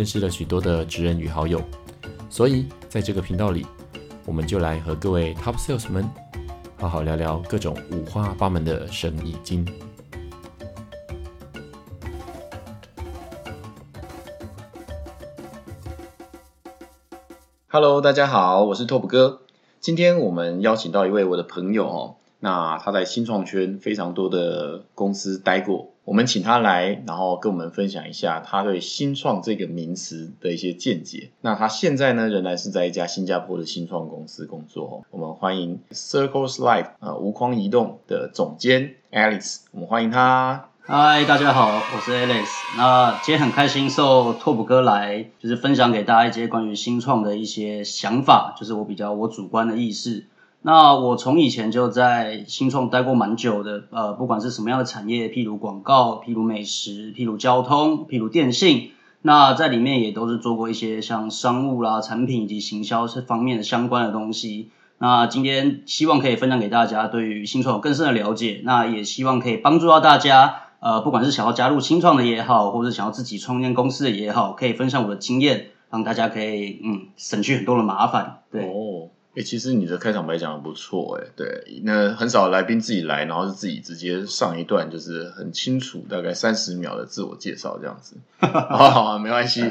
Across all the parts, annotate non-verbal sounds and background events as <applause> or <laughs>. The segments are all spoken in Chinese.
认识了许多的职人与好友，所以在这个频道里，我们就来和各位 Top Sales 们好好聊聊各种五花八门的生意经。Hello，大家好，我是 Top 哥。今天我们邀请到一位我的朋友哦，那他在新创圈非常多的公司待过，我们请他来，然后跟我们分享一下他对新创这个名词的一些见解。那他现在呢，仍然是在一家新加坡的新创公司工作。我们欢迎 Circles Life 呃无框移动的总监 Alice，我们欢迎他。嗨，大家好，我是 Alex。那今天很开心受拓普哥来，就是分享给大家一些关于新创的一些想法，就是我比较我主观的意识。那我从以前就在新创待过蛮久的，呃，不管是什么样的产业，譬如广告，譬如美食，譬如交通，譬如电信，那在里面也都是做过一些像商务啦、产品以及行销这方面的相关的东西。那今天希望可以分享给大家对于新创有更深的了解，那也希望可以帮助到大家。呃，不管是想要加入新创的也好，或者想要自己创建公司的也好，可以分享我的经验，让大家可以嗯省去很多的麻烦。对哦，哎，其实你的开场白讲的不错，哎，对，那很少来宾自己来，然后是自己直接上一段，就是很清楚，大概三十秒的自我介绍这样子。<laughs> 好好，没关系，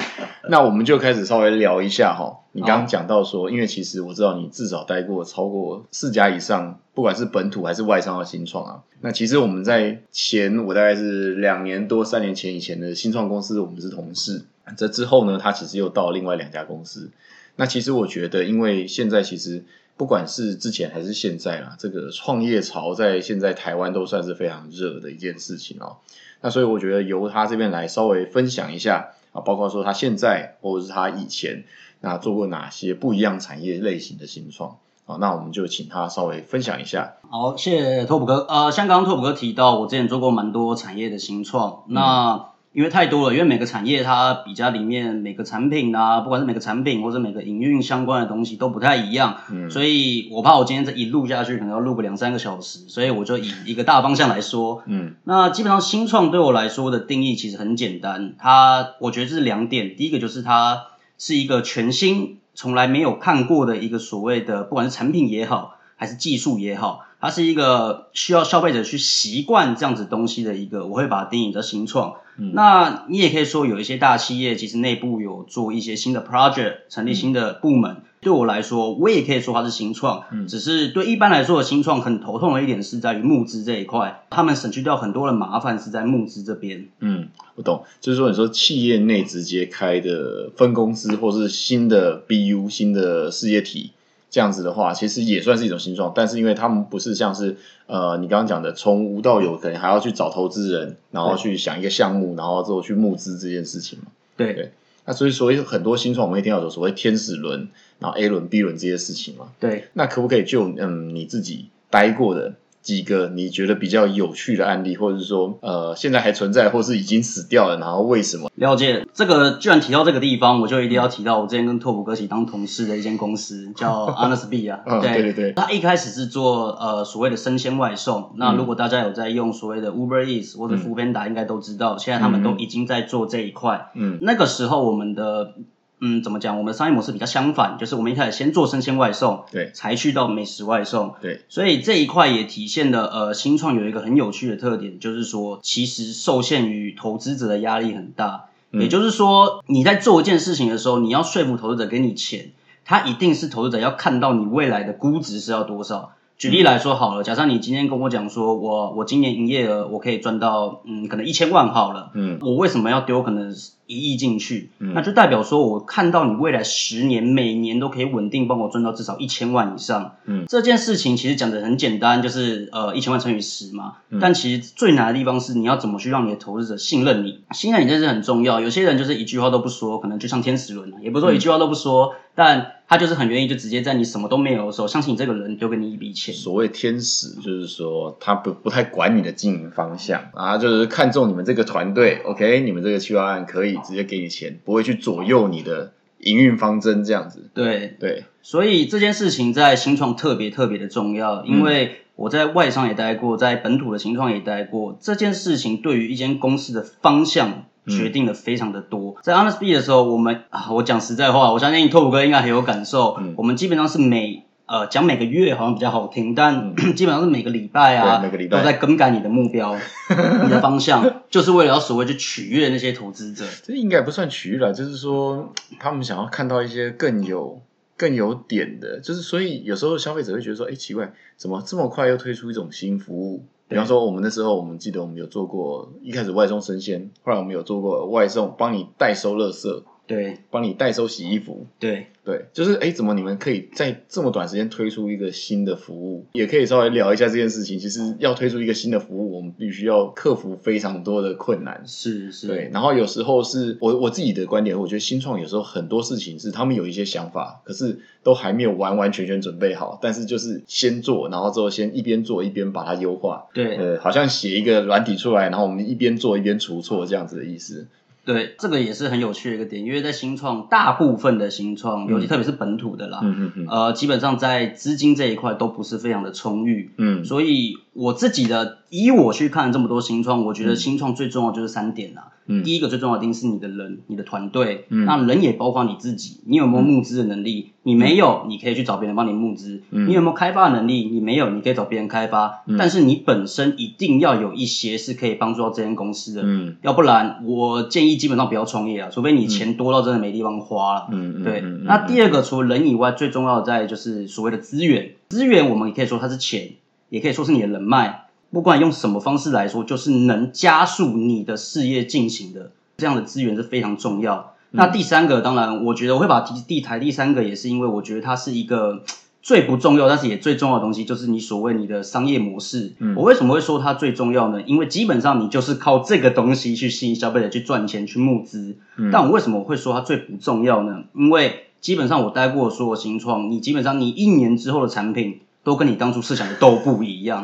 那我们就开始稍微聊一下哈。你刚刚讲到说，因为其实我知道你至少待过超过四家以上，不管是本土还是外商的新创啊。那其实我们在前，我大概是两年多、三年前以前的新创公司，我们是同事。这之后呢，他其实又到另外两家公司。那其实我觉得，因为现在其实不管是之前还是现在啦，这个创业潮在现在台湾都算是非常热的一件事情哦。那所以我觉得由他这边来稍微分享一下啊，包括说他现在或者是他以前。那做过哪些不一样产业类型的新创？好，那我们就请他稍微分享一下。好，谢谢拓普哥。呃，像刚刚拓普哥提到，我之前做过蛮多产业的新创。那因为太多了，因为每个产业它比较里面每个产品啊，不管是每个产品或者每个营运相关的东西都不太一样。嗯，所以我怕我今天这一录下去，可能要录个两三个小时，所以我就以一个大方向来说。嗯，那基本上新创对我来说的定义其实很简单，它我觉得是两点，第一个就是它。是一个全新、从来没有看过的一个所谓的，不管是产品也好，还是技术也好，它是一个需要消费者去习惯这样子东西的一个，我会把它定义叫新创。嗯那你也可以说，有一些大企业其实内部有做一些新的 project，成立新的部门。对我来说，我也可以说它是新创，只是对一般来说的新创很头痛的一点是在于募资这一块，他们省去掉很多的麻烦是在募资这边。嗯，我懂，就是说你说企业内直接开的分公司，或是新的 BU 新的事业体这样子的话，其实也算是一种新创，但是因为他们不是像是呃你刚刚讲的从无到有，可能还要去找投资人，然后去想一个项目，然后之后去募资这件事情嘛。对对，那所以所以很多新创我们一定要有所谓天使轮。然后 A 轮、B 轮这些事情嘛，对，那可不可以就嗯你自己待过的几个你觉得比较有趣的案例，或者是说呃现在还存在，或是已经死掉了，然后为什么？了解。这个，既然提到这个地方，我就一定要提到我之前跟拓普哥一起当同事的一间公司，叫 <laughs> Honestbee 啊，<laughs> 对。对对，他一开始是做呃所谓的生鲜外送，那如果大家有在用所谓的 Uber Eats 或者 f o o p a n d a 应该都知道，现在他们都已经在做这一块，嗯，那个时候我们的。嗯，怎么讲？我们的商业模式比较相反，就是我们一开始先做生鲜外送，对，才去到美食外送，对。所以这一块也体现了，呃，新创有一个很有趣的特点，就是说，其实受限于投资者的压力很大。也就是说，你在做一件事情的时候，你要说服投资者给你钱，他一定是投资者要看到你未来的估值是要多少。举例来说好了，假设你今天跟我讲说，我我今年营业额我可以赚到，嗯，可能一千万好了，嗯，我为什么要丢可能？一亿进去，嗯那就代表说我看到你未来十年每年都可以稳定帮我赚到至少一千万以上。嗯这件事情其实讲的很简单，就是呃一千万乘以十嘛。嗯但其实最难的地方是你要怎么去让你的投资者信任你，信任你这是很重要。有些人就是一句话都不说，可能就像天使轮啊，也不是说一句话都不说，但他就是很愿意就直接在你什么都没有的时候，相信你这个人丢给你一笔钱。所谓天使，就是说他不不太管你的经营方向啊，就是看中你们这个团队，OK，你们这个企划案可以直接给你钱，不会去左右你的营运方针这样子。对，对，所以这件事情在新创特别特别的重要，因为我在外商也待过，在本土的新创也待过。这件事情对于一间公司的方向决定的非常的多。在 Honest B 的时候，我们啊，我讲实在话，我相信拓普哥应该很有感受。嗯我们基本上是每呃讲每个月好像比较好听，但、<clears throat> 基本上是每个礼拜啊，每个礼拜都在更改你的目标、<laughs> 你的方向，就是为了要所谓去取悦那些投资者。这应该不算取悦了，就是说他们想要看到一些更有更有点的，就是所以有时候消费者会觉得说，哎，奇怪，怎么这么快又推出一种新服务？比方说，我们那时候我们记得我们有做过，一开始外送生鲜，后来我们有做过外送，帮你代收垃圾，对帮你代收洗衣服，对，对，就是哎，怎么你们可以在这么短时间推出一个新的服务？也可以稍微聊一下这件事情。其实要推出一个新的服务，我们必须要克服非常多的困难。是是，对，然后有时候是我我自己的观点，我觉得新创有时候很多事情是他们有一些想法，可是都还没有完完全全准备好，但是就是先做，然后之后先一边做一边把它优化。对呃，好像写一个软体出来，然后我们一边做一边除错这样子的意思。对，这个也是很有趣的一个点，因为在新创，大部分的新创，尤其特别是本土的啦，嗯嗯嗯。呃，基本上在资金这一块都不是非常的充裕，嗯。所以我自己的以我去看这么多新创，我觉得新创最重要就是三点啦。嗯第一个最重要的一定是你的人，你的团队，嗯那人也包括你自己，你有没有募资的能力？你没有，你可以去找别人帮你募资。嗯你有没有开发的能力？你没有，你可以找别人开发。嗯但是你本身一定要有一些是可以帮助到这间公司的。嗯要不然，我建议基本上不要创业啊，除非你钱多到真的没地方花了。嗯嗯，对，嗯那第二个除了人以外，最重要的在就是所谓的资源。资源我们也可以说它是钱，也可以说是你的人脉。不管用什么方式来说，就是能加速你的事业进行的这样的资源是非常重要。那第三个，当然，我觉得我会把第第台第三个，也是因为我觉得它是一个最不重要，但是也最重要的东西，就是你所谓你的商业模式。嗯我为什么会说它最重要呢？因为基本上你就是靠这个东西去吸引消费者去赚钱、去募资。嗯但我为什么会说它最不重要呢？因为基本上我待过所有新创，你基本上你一年之后的产品都跟你当初设想的都不一样。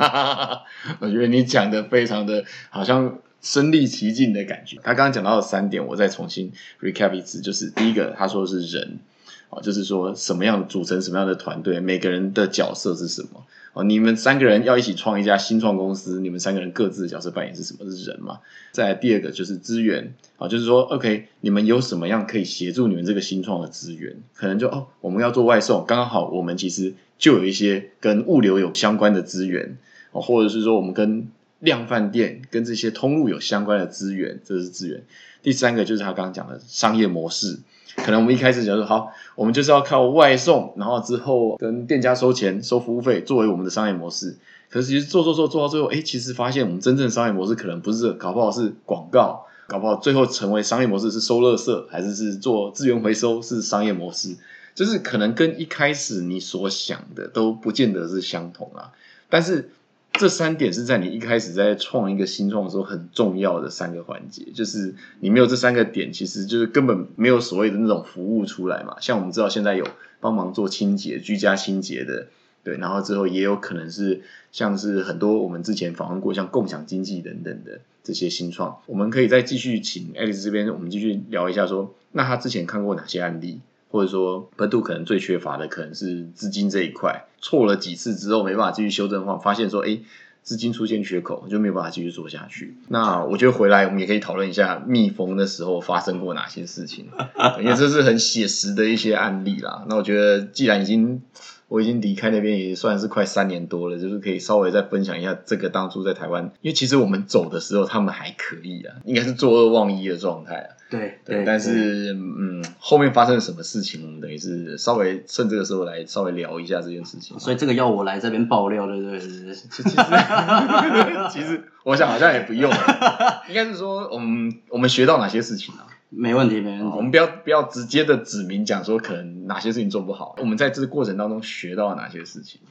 <laughs> 我觉得你讲的非常的好像身临其境的感觉。他刚刚讲到了三点，我再重新 recap 一次，就是第一个，他说的是人，哦，就是说什么样组成什么样的团队，每个人的角色是什么。哦，你们三个人要一起创一家新创公司，你们三个人各自的角色扮演是什么？是人嘛？再来第二个就是资源，啊、就是说，OK，你们有什么样可以协助你们这个新创的资源？可能就哦，我们要做外送，刚刚好我们其实就有一些跟物流有相关的资源，哦，或者是说我们跟量贩店跟这些通路有相关的资源，这是资源。第三个就是他刚刚讲的商业模式，可能我们一开始讲说好，我们就是要靠外送，然后之后跟店家收钱、收服务费作为我们的商业模式。可是其实做做做做到最后，哎，其实发现我们真正的商业模式可能不是，搞不好是广告，搞不好最后成为商业模式是收垃圾，还是是做资源回收是商业模式，就是可能跟一开始你所想的都不见得是相同啊。但是这三点是在你一开始在创一个新创的时候很重要的三个环节，就是你没有这三个点，其实就是根本没有所谓的那种服务出来嘛。像我们知道现在有帮忙做清洁、居家清洁的，对，然后之后也有可能是像是很多我们之前访问过像共享经济等等的这些新创，我们可以再继续请 Alex 这边，我们继续聊一下说，那他之前看过哪些案例？或者说本土可能最缺乏的可能是资金这一块，错了几次之后没办法继续修正的话，发现说，哎，资金出现缺口，就没有办法继续做下去。那我觉得回来我们也可以讨论一下蜜蜂的时候发生过哪些事情，<laughs> 因为这是很写实的一些案例啦。那我觉得既然已经我已经离开那边也算是快三年多了，就是可以稍微再分享一下这个当初在台湾，因为其实我们走的时候他们还可以啊，应该是作恶忘一的状态啊。对对，但是嗯，后面发生了什么事情，我们等于是稍微趁这个时候来稍微聊一下这件事情。所以这个要我来这边爆料，对不对 <laughs> 其实其实我想好像也不用，应该是说我们我们学到哪些事情啊？没问题，没问题。我们不要不要直接的指明讲说可能哪些事情做不好，我们在这个过程当中学到了哪些事情。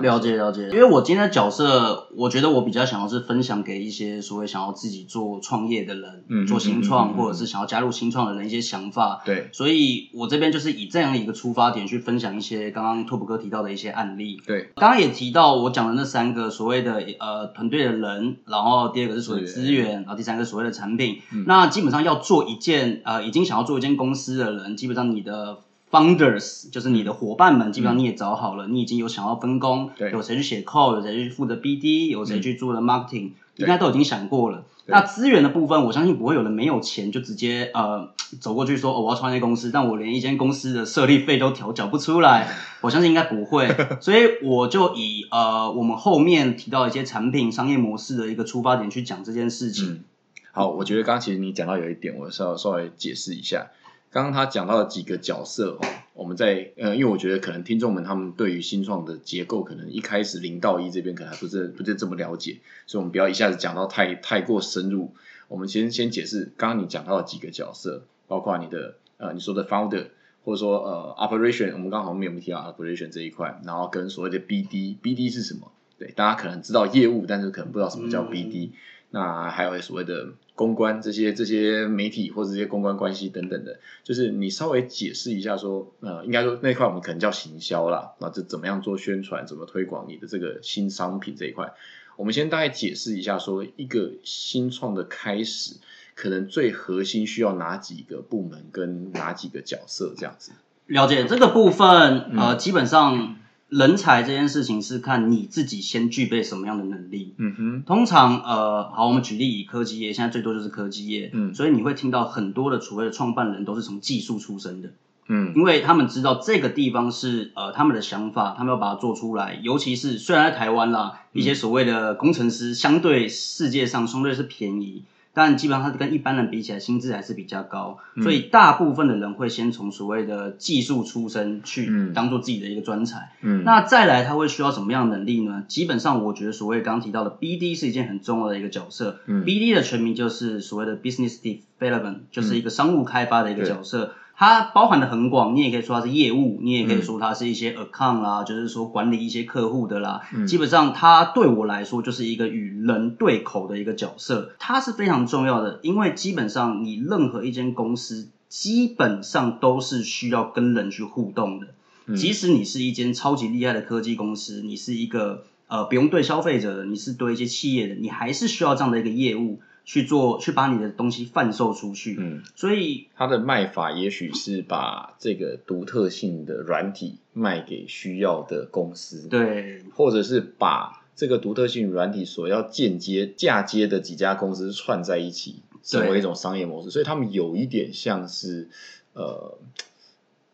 了解了解，因为我今天的角色，我觉得我比较想要是分享给一些所谓想要自己做创业的人，嗯做新创嗯或者是想要加入新创的人一些想法。对。所以我这边就是以这样一个出发点去分享一些刚刚拓普哥提到的一些案例。对。刚刚也提到我讲的那三个所谓的呃团队的人，然后第二个是所谓的资源，然后第三个所谓的产品。嗯。那基本上要做一件呃已经想要做一间公司的人，基本上你的 founders 就是你的伙伴们，基本上你也找好了，你已经有想要分工，有谁去写 code，有谁去负责 BD，有谁去做了 marketing，、对应该都已经想过了。那资源的部分，我相信不会有人没有钱就直接呃走过去说、哦、我要创业公司，但我连一间公司的设立费都调缴不出来，<laughs> 我相信应该不会，所以我就以呃我们后面提到一些产品商业模式的一个出发点去讲这件事情。嗯，好，我觉得刚刚其实你讲到有一点，我稍稍微解释一下。刚刚他讲到的几个角色哦，我们在呃，因为我觉得可能听众们他们对于新创的结构，可能一开始零到一这边可能还不是不是这么了解，所以我们不要一下子讲到太太过深入。我们先先解释刚刚你讲到的几个角色，包括你的呃你说的 founder，或者说呃 operation，我们刚好没有提到 operation 这一块，然后跟所谓的 BD，BD 是什么？对，大家可能知道业务，但是可能不知道什么叫嗯 BD。那还有所谓的公关这些这些媒体或者这些公关关系等等的，就是你稍微解释一下说，呃，应该说那一块我们可能叫行销啦，那这怎么样做宣传，怎么推广你的这个新商品这一块，我们先大概解释一下说，一个新创的开始，可能最核心需要哪几个部门跟哪几个角色这样子。了解这个部分，嗯呃，基本上人才这件事情是看你自己先具备什么样的能力。嗯哼，通常，呃，好，我们举例以科技业，现在最多就是科技业，嗯所以你会听到很多的所谓的创办人都是从技术出身的，嗯因为他们知道这个地方是呃他们的想法，他们要把它做出来。尤其是虽然在台湾啦，一些所谓的工程师相对世界上相对是便宜，但基本上它跟一般人比起来，薪资还是比较高，所以大部分的人会先从所谓的技术出身去嗯当做自己的一个专才。嗯，那再来，他会需要什么样的能力呢？基本上，我觉得所谓刚刚提到的 BD 是一件很重要的一个角色。嗯 BD 的全名就是所谓的 Business Development，就是一个商务开发的一个角色。它包含的很广，你也可以说它是业务，你也可以说它是一些 account 啦，就是说管理一些客户的啦。嗯基本上，它对我来说就是一个与人对口的一个角色，它是非常重要的，因为基本上你任何一间公司，基本上都是需要跟人去互动的。嗯即使你是一间超级厉害的科技公司，你是一个呃不用对消费者的，你是对一些企业的，你还是需要这样的一个业务去做，去把你的东西贩售出去。嗯，所以它的卖法也许是把这个独特性的软体卖给需要的公司，对或者是把这个独特性软体所要间接嫁接的几家公司串在一起，成为一种商业模式。所以他们有一点像是呃，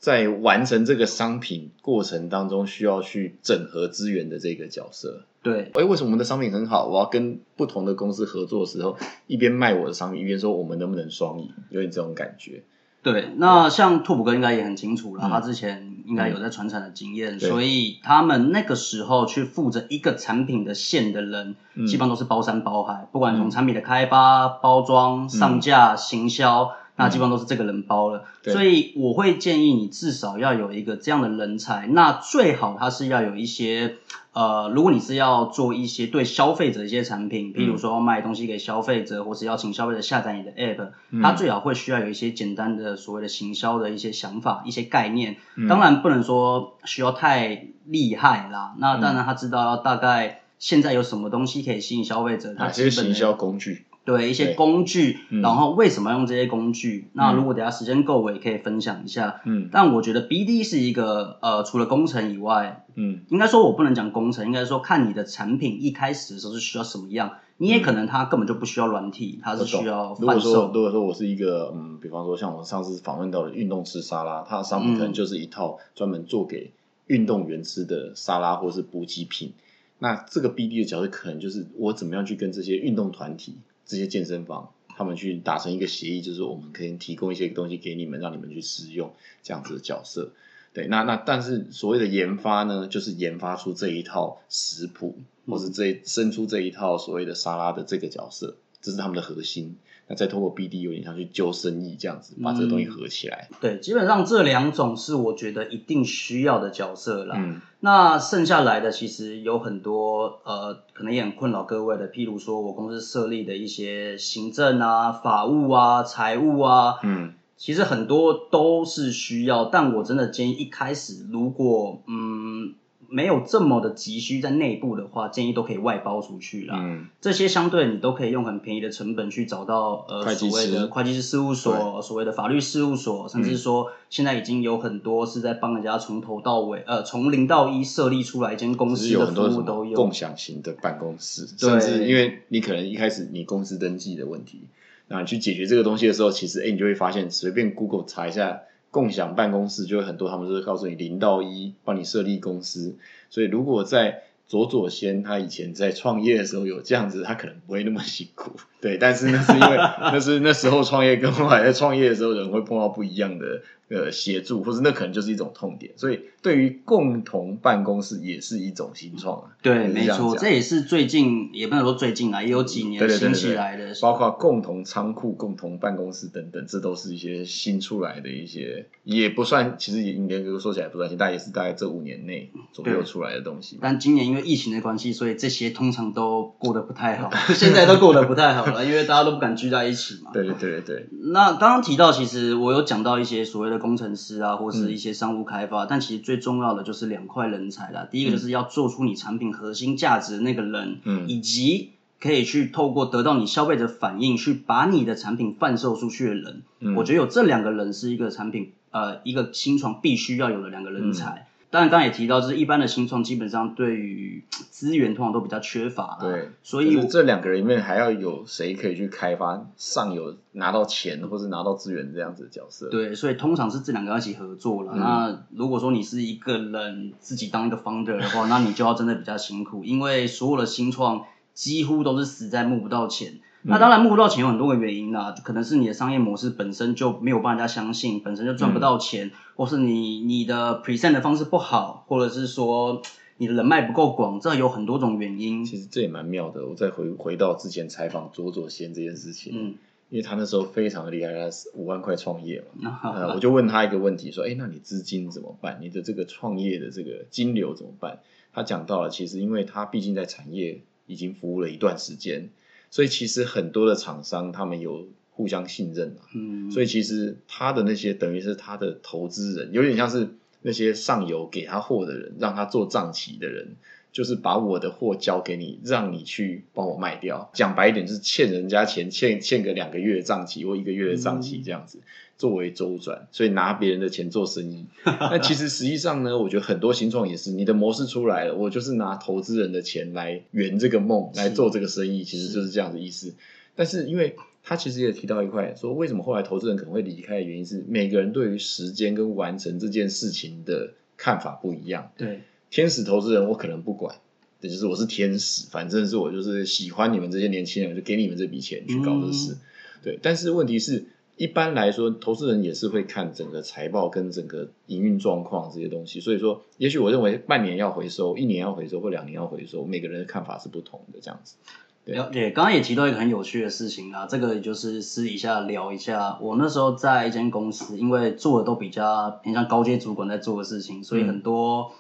在完成这个商品过程当中需要去整合资源的这个角色。对哎，为什么我们的商品很好？我要跟不同的公司合作的时候，一边卖我的商品，一边说我们能不能双赢，有点这种感觉。对，那像拓普哥应该也很清楚了，嗯他之前应该有在传产的经验，对所以他们那个时候去负责一个产品的线的人，嗯基本上都是包山包海，不管从产品的开发、包装、上架、行销，那基本上都是这个人包了。所以我会建议你至少要有一个这样的人才，那最好他是要有一些。呃，如果你是要做一些对消费者一些产品，譬如说卖东西给消费者，或是邀请消费者下载你的 app，、它嗯最好会需要有一些简单的所谓的行销的一些想法、一些概念。嗯当然不能说需要太厉害啦，那当然他知道大概现在有什么东西可以吸引消费者，他哪基本的些行销工具？对一些工具，嗯然后为什么要用这些工具？那嗯如果等下时间够，我也可以分享一下。嗯但我觉得 BD 是一个呃，除了工程以外，嗯应该说我不能讲工程，应该说看你的产品一开始的时候是需要什么样。你也可能它根本就不需要软体，它是需要如果说。如果说我是一个嗯，比方说像我上次访问到的运动吃沙拉，它的商品嗯可能就是一套专门做给运动员吃的沙拉或是补给品。那这个 BD 的角色可能就是我怎么样去跟这些运动团体、这些健身房，他们去达成一个协议，就是我们可以提供一些东西给你们，让你们去使用这样子的角色。对，那那但是所谓的研发呢，就是研发出这一套食谱，或是这生出这一套所谓的沙拉的这个角色，这是他们的核心。那再透过 BD 有点像去救生意这样子，把这个东西合起来。对，基本上这两种是我觉得一定需要的角色啦。嗯那剩下来的其实有很多呃，可能也很困扰各位的，譬如说我公司设立的一些行政啊、法务啊、财务啊，嗯其实很多都是需要，但我真的建议一开始如果嗯没有这么的急需在内部的话，建议都可以外包出去啦。嗯。这些相对你都可以用很便宜的成本去找到呃所谓的会计师事务所、所谓的法律事务所，甚至说现在已经有很多是在帮人家从头到尾呃从零到一设立出来一间公司的有很多什么服务都有。共。享型的办公室，甚至因为你可能一开始你公司登记的问题，那你去解决这个东西的时候，其实哎、你就会发现随便 Google 查一下共享办公室，就有很多他们就会告诉你零到一帮你设立公司，所以如果在佐佐先他以前在创业的时候有这样子，他可能不会那么辛苦，<laughs> 对。但是那是因为那是那时候创业跟后来在创业的时候，人会碰到不一样的呃协助，或者那可能就是一种痛点。所以对于共同办公室也是一种新创啊，对，没错，这也是最近也不能说最近啊，也有几年兴对对对对对起来的。包括共同仓库、共同办公室等等，这都是一些新出来的一些，也不算，其实也应该说起来不算新，但也是大概这五年内左右出来的东西。但今年因为疫情的关系，所以这些通常都过得不太好，现在都过得不太好了，因为大家都不敢聚在一起嘛。对对对对对，那刚刚提到，其实我有讲到一些所谓的工程师啊，或嗯是一些商务开发，但其实最重要的就是两块人才啦。第一个就是要做出你产品核心价值的那个人，嗯以及可以去透过得到你消费者反应，去把你的产品贩售出去的人。嗯我觉得有这两个人是一个产品呃一个新创必须要有的两个人嗯才。当然，刚刚也提到，就是一般的新创基本上对于资源通常都比较缺乏啦，对，所以就是这两个人里面还要有谁可以去开发上游拿到钱或是拿到资源这样子的角色。对，所以通常是这两个要一起合作了。嗯那如果说你是一个人自己当一个 founder 的话，那你就要真的比较辛苦，因为所有的新创几乎都是死在募不到钱。那当然募不到钱有很多个原因啦，可能是你的商业模式本身就没有帮人家相信，本身就赚不到钱，或是你你的 present 的方式不好，或者是说你的人脉不够广，这有很多种原因。其实这也蛮妙的。我再回回到之前采访左左先这件事情，嗯，因为他那时候非常的厉害，他是五万块创业嘛。那 <laughs> 呃，我就问他一个问题，说：“哎，那你资金怎么办？你的这个创业的这个金流怎么办？”他讲到了，其实因为他毕竟在产业已经服务了一段时间，所以其实很多的厂商他们有互相信任嘛，嗯，所以其实他的那些等于是他的投资人，有点像是那些上游给他货的人，让他做账期的人，就是把我的货交给你，让你去帮我卖掉。讲白一点，就是欠人家钱，欠欠个两个月的账期或一个月的账期这样子，作为周转，所以拿别人的钱做生意。<laughs> 那其实实际上呢，我觉得很多新创也是，你的模式出来了，我就是拿投资人的钱来圆这个梦，来做这个生意，其实就是这样的意思。但是因为他其实也提到一块，说为什么后来投资人可能会离开的原因是，每个人对于时间跟完成这件事情的看法不一样。对，天使投资人我可能不管，这就是我是天使，反正是我就是喜欢你们这些年轻人，就给你们这笔钱去搞这事。对，但是问题是，一般来说，投资人也是会看整个财报跟整个营运状况这些东西。所以说，也许我认为半年要回收，一年要回收，或两年要回收，每个人的看法是不同的，这样子。对了解，刚刚也提到一个很有趣的事情啊，这个也就是私底下聊一下。我那时候在一间公司，因为做的都比较偏向高阶主管在做的事情，所以嗯很多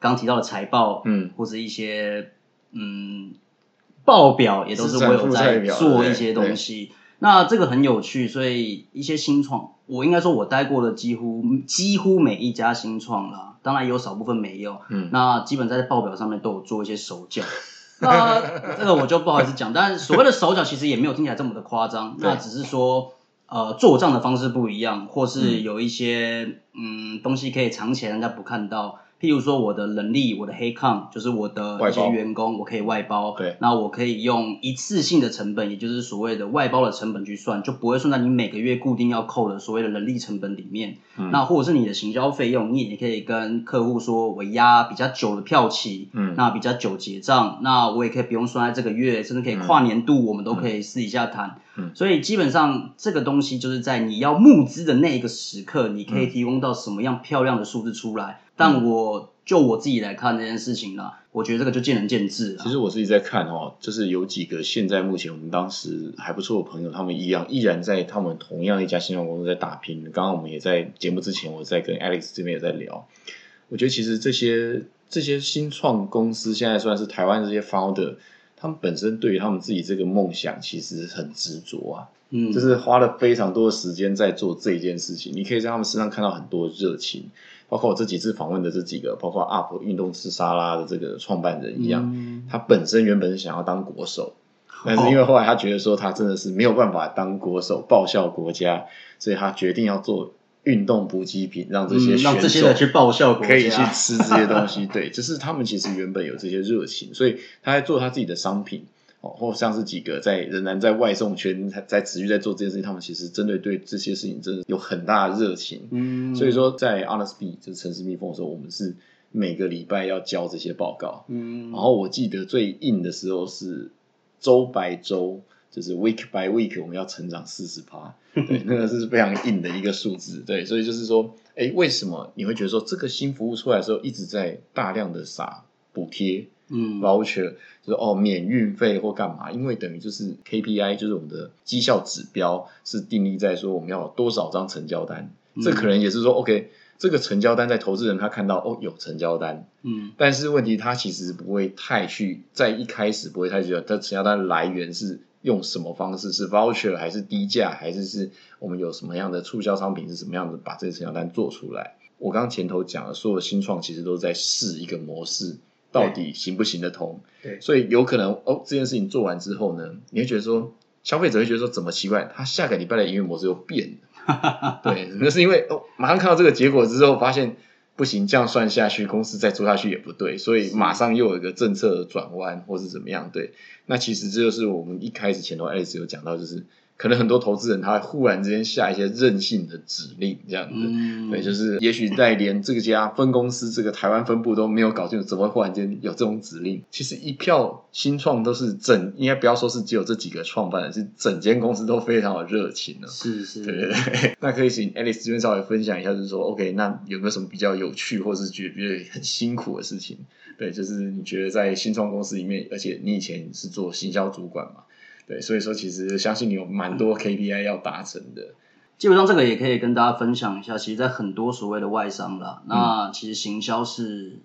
刚提到的财报，嗯或者一些嗯报表也都是我有在做一些东西。那这个很有趣，所以一些新创，我应该说我待过的几乎几乎每一家新创啦，当然也有少部分没有。嗯那基本在报表上面都有做一些手脚。<laughs> 那这个我就不好意思讲，但所谓的手脚其实也没有听起来这么的夸张，那只是说呃做账的方式不一样，或是有一些嗯东西可以藏起来，人家不看到。譬如说我的人力，我的黑抗，就是我的一些员工，我可以外包。对那我可以用一次性的成本，也就是所谓的外包的成本去算，就不会算在你每个月固定要扣的所谓的人力成本里面。嗯那或者是你的行销费用，你也可以跟客户说，我压比较久的票期，嗯那比较久结账，那我也可以不用算在这个月，甚至可以跨年度，我们都可以私底下谈。嗯所以基本上这个东西就是在你要募资的那一个时刻，你可以提供到什么样漂亮的数字出来。但我就我自己来看这件事情啦，我我觉得这个就见仁见智了。其实我自己在看哦，就是有几个现在目前我们当时还不错的朋友，他们一样依然在他们同样一家新创公司在打拼。刚刚我们也在节目之前，我在跟 Alex 这边也在聊。我觉得其实这些这些新创公司现在算是台湾这些 founder，他们本身对于他们自己这个梦想其实很执着啊，嗯，就是花了非常多的时间在做这一件事情。你可以在他们身上看到很多热情，包括我这几次访问的这几个，包括 UP 运动吃沙拉的这个创办人一样，嗯他本身原本是想要当国手，但是因为后来他觉得说他真的是没有办法当国手报效国家，所以他决定要做运动补给品，让这些嗯让选这些人手去报效国家，可以去吃这些东西。<laughs> 对，就是他们其实原本有这些热情，所以他在做他自己的商品。哦，或像是几个在仍然在外送圈在在持续在做这件事情，他们其实针对对这些事情真的有很大的热情。嗯，所以，说，在 Honest Bee 就是城市蜜蜂的时候，我们是每个礼拜要交这些报告。嗯，然后我记得最硬的时候是周 by 周，就是 week by week，我们要成长四十趴，<laughs> 对，那个是非常硬的一个数字，对，所以就是说，哎，为什么你会觉得说这个新服务出来的时候一直在大量的撒补贴嗯。voucher，就是哦免运费或干嘛？因为等于就是 KPI，就是我们的绩效指标是定立在说我们要有多少张成交单，这可能也是说 OK。这个成交单在投资人他看到哦有成交单，嗯。但是问题他其实不会太去在一开始不会太觉得他成交单来源是用什么方式？是 voucher 还是低价，还是是我们有什么样的促销商品是什么样的把这个成交单做出来？我刚刚前头讲了，所有的新创其实都在试一个模式，到底行不行得通？对所以有可能哦，这件事情做完之后呢，你会觉得说，消费者会觉得说怎么奇怪，他下个礼拜的营运模式又变了。<laughs> 对，那是因为哦，马上看到这个结果之后，发现不行，这样算下去，公司再做下去也不对，所以马上又有一个政策的转弯，或是怎么样？对，那其实这就是我们一开始前头 Alice 有讲到，就是可能很多投资人他会忽然之间下一些任性的指令，这样子。嗯，对，就是也许在连这个家分公司这个台湾分部都没有搞清楚，怎么会忽然间有这种指令？其实一票新创都是整，应该不要说是只有这几个创办人，是整间公司都非常有热情的。是是，对对对，<laughs> 那可以请 Alice 这边稍微分享一下，就是说，OK，那有没有什么比较有趣，或是觉得很辛苦的事情？对，就是你觉得在新创公司里面，而且你以前是做行销主管嘛，对，所以说其实相信你有蛮多 KPI 要达成的。基本上这个也可以跟大家分享一下，其实，在很多所谓的外商啦，那其实行销是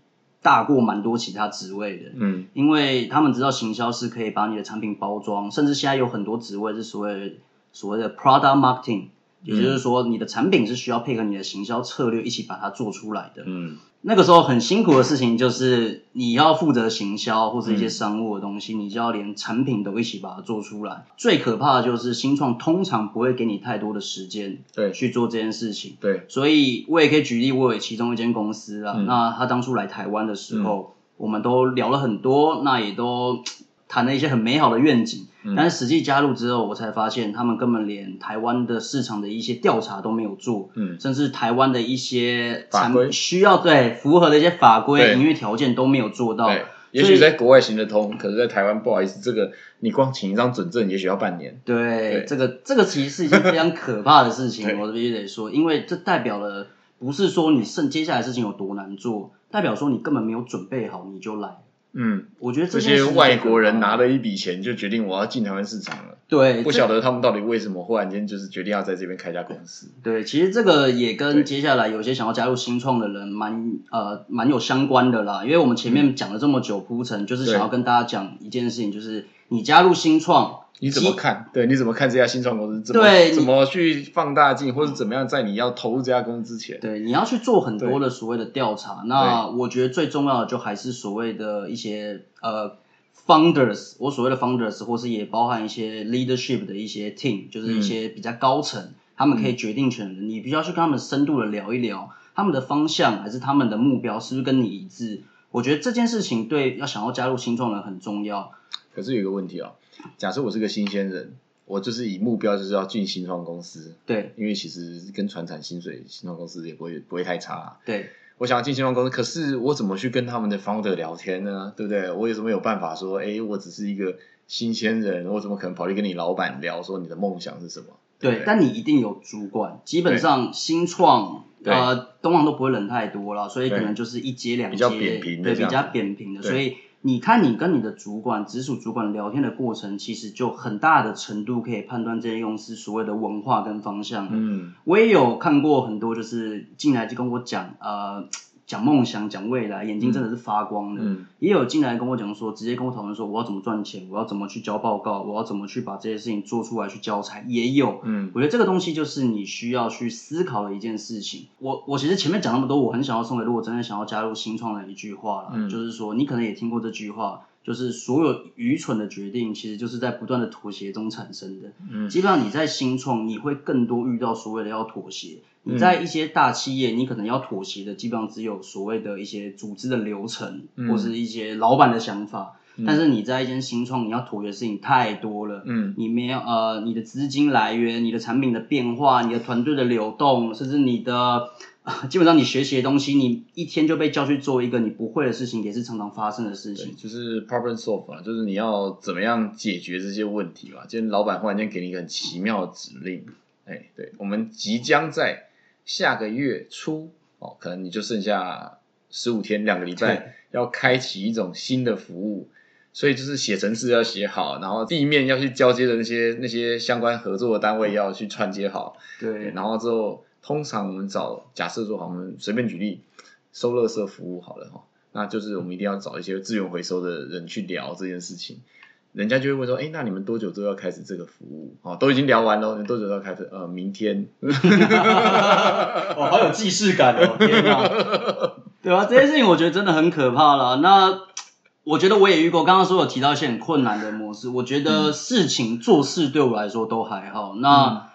大过蛮多其他职位的，嗯。因为他们知道行销是可以把你的产品包装，甚至现在有很多职位是所谓所谓的 product marketing，也就是说你的产品是需要配合你的行销策略一起把它做出来的。嗯那个时候很辛苦的事情就是你要负责行销或者一些商务的东西，你就要连产品都一起把它做出来。最可怕的就是新创通常不会给你太多的时间对去做这件事情。对，所以我也可以举例，我有其中一间公司啊，嗯那他当初来台湾的时候，我们都聊了很多，那也都谈了一些很美好的愿景。嗯但是实际加入之后，我才发现他们根本连台湾的市场的一些调查都没有做，嗯甚至台湾的一些产法规需要对符合的一些法规、营运条件都没有做到。对，也许在国外行得通，可是在台湾不好意思，这个你光请一张准证，也许要半年。对，对这个这个其实是一件非常可怕的事情，<laughs> 我必须得说，因为这代表了不是说你剩接下来事情有多难做，代表说你根本没有准备好你就来。嗯，我觉得这些外国人拿了一笔钱，就决定我要进台湾市场了，对不晓得他们到底为什么忽然间就是决定要在这边开家公司。对，其实这个也跟接下来有些想要加入新创的人蛮呃蛮有相关的啦，因为我们前面讲了这么久铺陈，就是想要跟大家讲一件事情，就是你加入新创，你怎么看？对，你怎么看这家新创公司？怎么对你怎么去放大镜，或者怎么样在你要投入这家公司之前？对，你要去做很多的所谓的调查。那我觉得最重要的就还是所谓的一些呃 founders，我所谓的 founders，或是也包含一些 leadership 的一些 team，就是一些比较高层，他们可以决定权的人，你必须要去跟他们深度的聊一聊，他们的方向还是他们的目标是不是跟你一致。我觉得这件事情对要想要加入新创人很重要。可是有一个问题哦，假设我是个新鲜人，我就是以目标就是要进新创公司，对因为其实跟传产薪水新创公司也不会不会太差、啊。对，我想要进新创公司，可是我怎么去跟他们的 founder 聊天呢？对不对？我有什么有办法说，哎，我只是一个新鲜人，我怎么可能跑去跟你老板聊说你的梦想是什么？对，不但你一定有主管。基本上新创，对呃，通常都不会人太多了，所以可能就是一阶两阶，比较扁平的对，比较扁平的。所以你看你跟你的主管、直属主管聊天的过程，其实就很大的程度可以判断这些公司所谓的文化跟方向。嗯我也有看过很多，就是进来就跟我讲，呃，讲梦想、讲未来，眼睛真的是发光的。嗯也有进来跟我讲说，直接跟我讨论说，我要怎么赚钱，我要怎么去交报告，我要怎么去把这些事情做出来去交差，也有。嗯我觉得这个东西就是你需要去思考的一件事情。我我其实前面讲那么多，我很想要送给如果真的想要加入新创的一句话啦，嗯就是说你可能也听过这句话，就是所有愚蠢的决定其实就是在不断的妥协中产生的。嗯基本上你在新创，你会更多遇到所谓的要妥协。你嗯在一些大企业，你可能要妥协的，基本上只有所谓的一些组织的流程，嗯或是一些老板的想法。嗯但是你在一间新创，你要妥协的事情太多了。嗯你没有呃，你的资金来源、你的产品的变化、你的团队的流动，甚至你的、呃基本上你学习的东西，你一天就被叫去做一个你不会的事情，也是常常发生的事，情。就是 problem solve 啊，就是你要怎么样解决这些问题吧。今天老板忽然间给你一个很奇妙的指令，哎，对我们即将在下个月初哦，可能你就剩下十五天、两个礼拜，要开启一种新的服务。所以就是写程式要写好，然后地面要去交接的那些那些相关合作的单位要去串接好，对，然后之后，通常我们找假设说，好，我们随便举例，收垃圾服务好了哈，那就是我们一定要找一些资源回收的人去聊这件事情，人家就会问说，哎，那你们多久之后要开始这个服务？哦，都已经聊完了，你多久要开始？呃，明天。<laughs> 哦，好有既视感哦！<laughs> 天哪，对啊，这些事情我觉得真的很可怕了。那我觉得我也遇过，刚刚说有提到一些很困难的模式，我觉得事情做事对我来说都还好。那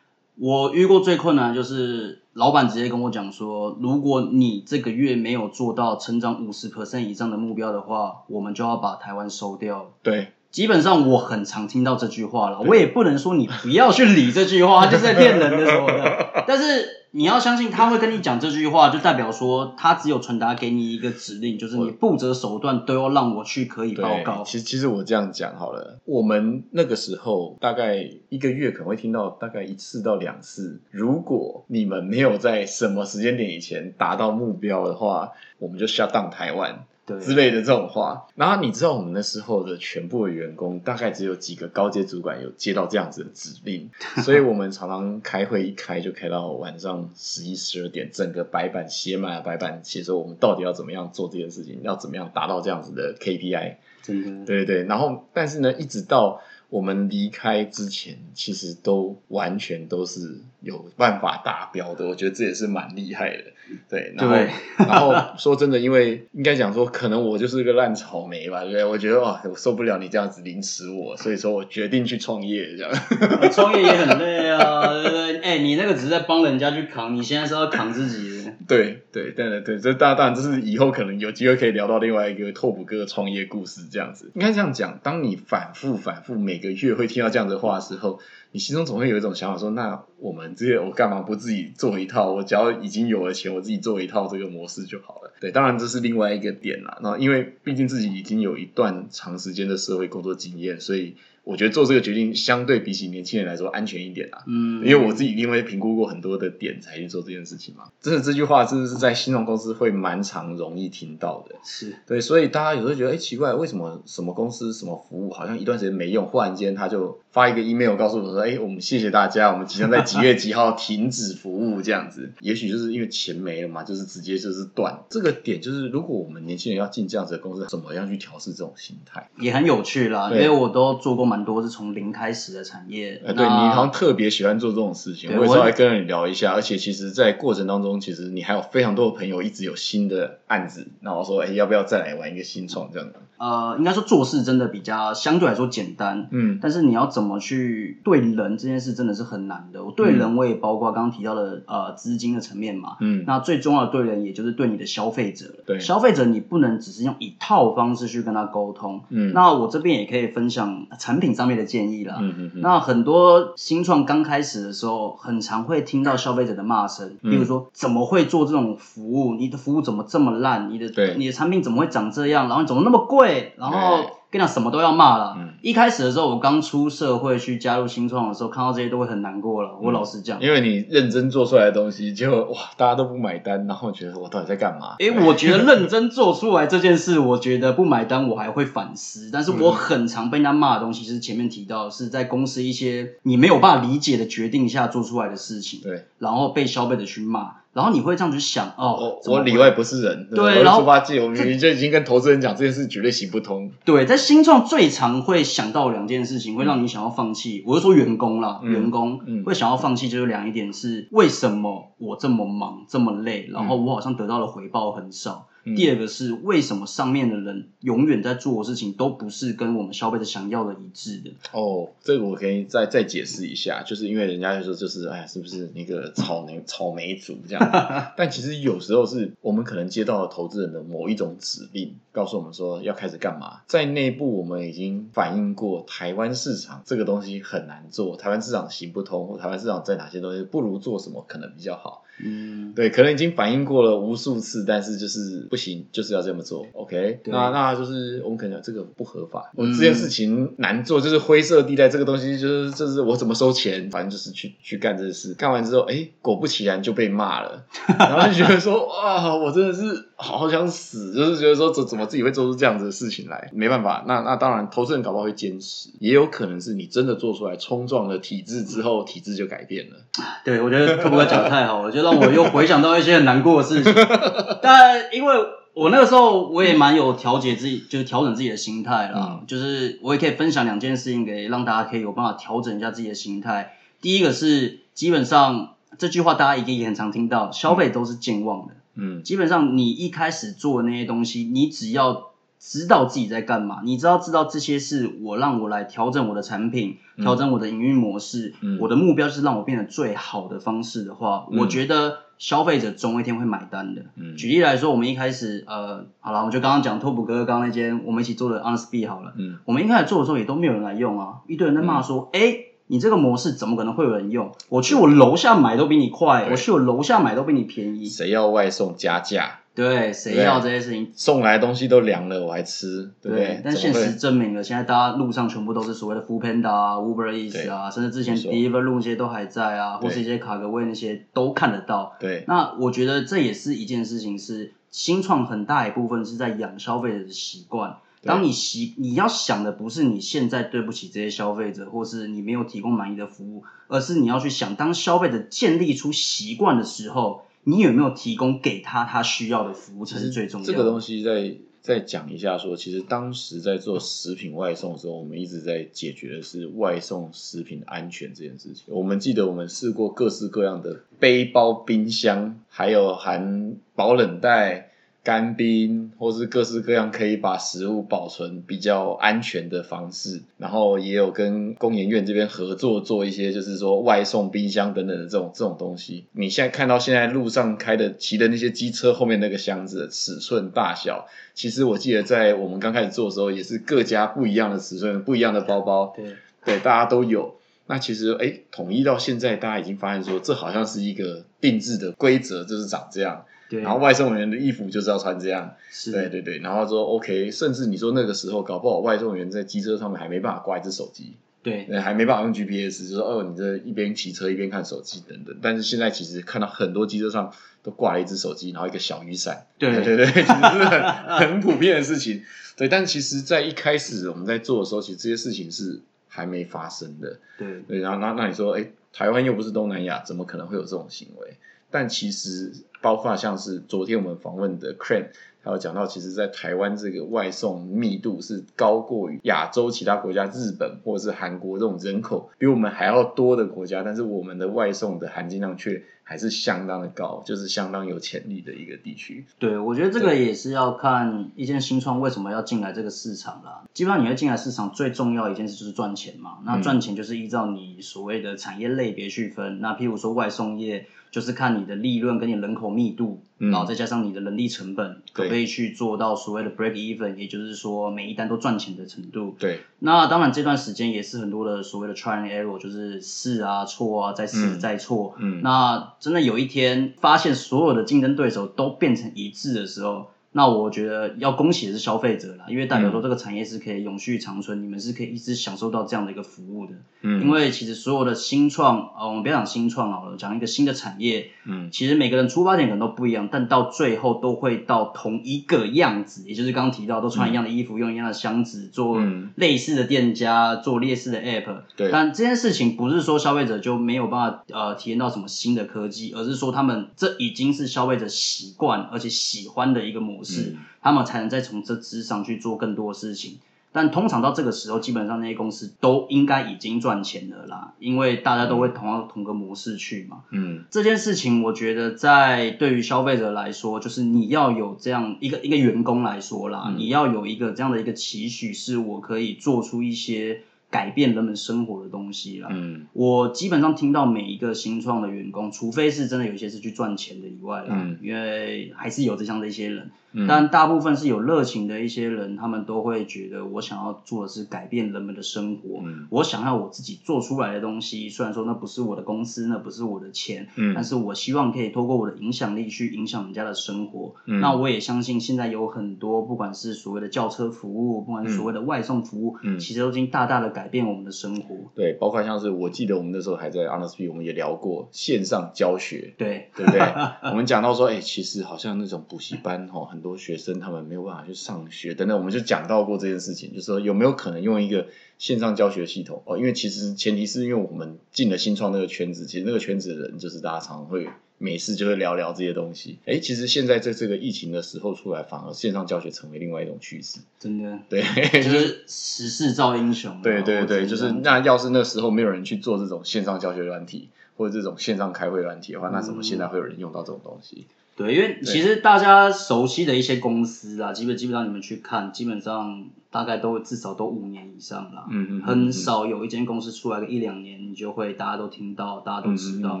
我遇过最困难的就是老板直接跟我讲说，如果你这个月没有做到成长五十 percent 以上的目标的话，我们就要把台湾收掉。对，基本上我很常听到这句话了，我也不能说你不要去理这句话，<laughs> 他就是在骗人的什么的。但是你要相信他会跟你讲这句话，就代表说他只有传达给你一个指令，就是你不择手段都要让我去可以报，告。其实其实我这样讲好了，我们那个时候大概一个月可能会听到大概一次到两次。如果你们没有在什么时间点以前达到目标的话，我们就 shut down 台湾。对，之类的这种话。然后你知道我们那时候的全部的员工大概只有几个高阶主管有接到这样子的指令，<laughs> 所以我们常常开会一开就开到晚上十一十二点，整个白板写满了白板，写说我们到底要怎么样做这件事情，要怎么样达到这样子的 KPI。真的。对对对，然后但是呢，一直到我们离开之前，其实都完全都是有办法达标的，我觉得这也是蛮厉害的。对，然后对然后说真的，因为应该讲说，可能我就是个烂草莓吧，对不对？我觉得哇，我受不了你这样子凌迟我，所以说我决定去创业，这样。<laughs> 创业也很累啊，对不对？哎、你那个只是在帮人家去扛，你现在是要扛自己对对对对对，这当当然这是以后可能有机会可以聊到另外一个拓普哥的创业故事，这样子应该这样讲。当你反复反复每个月会听到这样的话的时候，你心中总会有一种想法说：那我们这些我干嘛不自己做一套？我只要已经有了钱，我自己做一套这个模式就好了。对，当然这是另外一个点啦。那因为毕竟自己已经有一段长时间的社会工作经验，所以我觉得做这个决定相对比起年轻人来说安全一点啦。嗯，因为我自己因为评估过很多的点才去做这件事情嘛，真的这句话真的是在新创公司会蛮常容易听到的。是对，所以大家有时候觉得，哎，奇怪，为什么什么公司什么服务好像一段时间没用，忽然间他就发一个 email 告诉我说，哎，我们谢谢大家，我们即将在几月几号 <laughs> 停止服务这样子。也许就是因为钱没了嘛，就是直接就是断。这个点就是，如果我们年轻人要进这样子的公司，怎么样去调试这种心态？也很有趣啦，因为我都做过蛮多是从零开始的产业。呃，对你好像特别喜欢做这种事情，我也对我稍微跟你聊一下。而且其实，在过程当中，其实你还有非常多的朋友一直有新的案子，然后说，哎，要不要再来玩一个新创这样的？呃，应该说做事真的比较相对来说简单，嗯但是你要怎么去对人这件事真的是很难的。我对人我也包括刚刚提到的呃资金的层面嘛，嗯，那最重要的对人也就是对你的消费者。对消费者你不能只是用一套方式去跟他沟通。嗯那我这边也可以分享产品上面的建议啦。嗯嗯嗯，那很多新创刚开始的时候，很常会听到消费者的骂声，嗯比如说怎么会做这种服务？你的服务怎么这么烂？你的对你的产品怎么会长这样？然后你怎么那么贵？会，然后跟你讲什么都要骂了。嗯一开始的时候，我刚出社会去加入新创的时候，看到这些都会很难过了。我老实讲，因为你认真做出来的东西，结果哇，大家都不买单，然后觉得我到底在干嘛？诶，我觉得认真做出来这件事，我觉得不买单我还会反思。但是我很常被人家骂的东西，是前面提到是在公司一些你没有办法理解的决定下做出来的事情，对，然后被消费者去骂，然后你会这样去想，哦我，我里外不是人，我是对然后猪八戒，我明明就已经跟投资人讲这件事绝对行不通。对，在新创最常会想到两件事情，会让你想要放弃。我就说员工啦，嗯员工、嗯会想要放弃，就是两一点是为什么我这么忙这么累，然后我好像得到的回报很少。嗯第二个是为什么上面的人永远在做的事情都不是跟我们消费者想要的一致的。哦，这个我可以再再解释一下，就是因为人家就说就是哎，是不是那个草莓草莓族这样？<laughs> 但其实有时候是我们可能接到了投资人的某一种指令，告诉我们说要开始干嘛。在内部我们已经反映过，台湾市场这个东西很难做，台湾市场行不通，或台湾市场在哪些东西不如做什么可能比较好。嗯，对，可能已经反映过了无数次，但是就是不行，就是要这么做。OK，对那那就是我们可能讲这个不合法，我嗯这件事情难做，就是灰色地带，这个东西就是就是我怎么收钱，反正就是去去干这个事。干完之后，哎，果不其然就被骂了，<laughs> 然后就觉得说哇，我真的是好想死，就是觉得说怎怎么自己会做出这样子的事情来，没办法。那那当然，投资人搞不好会坚持，也有可能是你真的做出来冲撞了体制之后，体制就改变了。<laughs> 对，我觉得特哥讲的太好了，就让我又回想到一些很难过的事情。<laughs> 但因为我那个时候我也蛮有调节自己，就是调整自己的心态啦。嗯就是我也可以分享两件事情给让大家可以有办法调整一下自己的心态。第一个是基本上这句话大家一定也很常听到，消费都是健忘的。嗯。基本上你一开始做的那些东西，你只要知道自己在干嘛，你知道知道这些是我让我来调整我的产品，嗯。调整我的营运模式，嗯。我的目标是让我变得最好的方式的话，嗯我觉得消费者总有一天会买单的。嗯。举例来说，我们一开始呃，好了，我就刚刚讲拓普哥刚刚那间我们一起做的 Honest B 好了，嗯。我们一开始做的时候也都没有人来用啊，一堆人在骂说，哎、你这个模式怎么可能会有人用？我去我楼下买都比你快，我去我楼下买都比你便宜。谁要外送加价？对，谁要这些事情？送来的东西都凉了，我还吃，对不对？但现实证明了，现在大家路上全部都是所谓的 Food Panda 啊、Uber Eats 啊，甚至之前没错 Deliveroo 那些都还在啊，或是一些卡格威那些都看得到。对，那我觉得这也是一件事情，是新创很大一部分是在养消费者的习惯。对当你习你要想的不是你现在对不起这些消费者，或是你没有提供满意的服务，而是你要去想，当消费者建立出习惯的时候，你有没有提供给他他需要的服务才是最重要的。这个东西再再讲一下说，其实当时在做食品外送的时候，我们一直在解决的是外送食品安全这件事情。我们记得我们试过各式各样的背包、冰箱，还有含保冷袋。干冰，或是各式各样可以把食物保存比较安全的方式，然后也有跟工研院这边合作做一些，就是说外送冰箱等等的这种这种东西。你现在看到现在路上开的骑的那些机车后面那个箱子的尺寸大小，其实我记得在我们刚开始做的时候，也是各家不一样的尺寸、不一样的包包，对。对，大家都有。那其实，哎，统一到现在，大家已经发现说，这好像是一个定制的规则，就是长这样。对，然后外送员的衣服就是要穿这样。是对对对，然后说 OK，甚至你说那个时候，搞不好外送员在机车上面还没办法挂一只手机，对对，还没办法用 GPS，就说哦，你这一边骑车一边看手机等等。但是现在其实看到很多机车上都挂了一只手机，然后一个小雨伞。对 <laughs> 对对，其实是很很普遍的事情。对，但其实，在一开始我们在做的时候，其实这些事情是还没发生的。对对，然后那那你说，哎，台湾又不是东南亚，怎么可能会有这种行为？但其实，包括像是昨天我们访问的 Crane，他有讲到，其实，在台湾这个外送密度是高过于亚洲其他国家，日本或者是韩国这种人口比我们还要多的国家，但是我们的外送的含金量却还是相当的高，就是相当有潜力的一个地区。对，我觉得这个也是要看一间新创为什么要进来这个市场啦。基本上你要进来市场，最重要的一件事就是赚钱嘛。那嗯赚钱就是依照你所谓的产业类别去分。那譬如说外送业，就是看你的利润跟你人口密度，嗯然后再加上你的人力成本，可不可以去做到所谓的 break even，也就是说每一单都赚钱的程度。对，那当然，这段时间也是很多的所谓的 try and error，就是试啊、错啊、再试嗯再错。嗯那真的有一天发现所有的竞争对手都变成一致的时候，那我觉得要恭喜的是消费者啦，因为代表说这个产业是可以永续长存，你们是可以一直享受到这样的一个服务的。嗯，因为其实所有的新创，呃，我们不要讲新创好了，讲一个新的产业，嗯，其实每个人出发点可能都不一样，但到最后都会到同一个样子，也就是刚刚提到，都穿一样的衣服，用一样的箱子，做嗯。类似的店家，做类似的 app。对。但这件事情不是说消费者就没有办法呃体验到什么新的科技，而是说他们这已经是消费者习惯而且喜欢的一个模式，嗯他们才能再从这之上去做更多的事情。但通常到这个时候，基本上那些公司都应该已经赚钱了啦，因为大家都会同样同个模式去嘛。嗯这件事情，我觉得在对于消费者来说，就是你要有这样一个一个员工来说啦，嗯你要有一个这样的一个期许，是我可以做出一些改变人们生活的东西啦。嗯我基本上听到每一个新创的员工，除非是真的有一些是去赚钱的以外啦，嗯因为还是有这样的一些人，嗯，但大部分是有热情的一些人，他们都会觉得我想要做的是改变人们的生活，嗯。我想要我自己做出来的东西，虽然说那不是我的公司，那不是我的钱，嗯。但是我希望可以透过我的影响力去影响人家的生活。嗯。那我也相信现在有很多，不管是所谓的轿车服务，不管是所谓的外送服务，嗯。其实都已经大大的改变我们的生活。对，包括像是我记得我们那时候还在 Honest B，我们也聊过线上教学，对，对不对？<laughs> 我们讲到说，哎、其实好像那种补习班哦，很多学生他们没有办法去上学等等，我们就讲到过这件事情，就是说有没有可能用一个线上教学系统哦？因为其实前提是因为我们进了新创那个圈子，其实那个圈子的人就是大家常常会没事就会聊聊这些东西。哎，其实现在在这个疫情的时候出来，反而线上教学成为另外一种趋势。真的对，就就是是时势造英雄啊。对对对，就是那要是那时候没有人去做这种线上教学软体，或者这种线上开会软体的话，那怎么现在会有人用到这种东西？对，因为其实大家熟悉的一些公司啊，基本基本上你们去看，基本上大概都至少都五年以上了。嗯嗯嗯很少有一间公司出来个一两年，你就会大家都听到，大家都知道，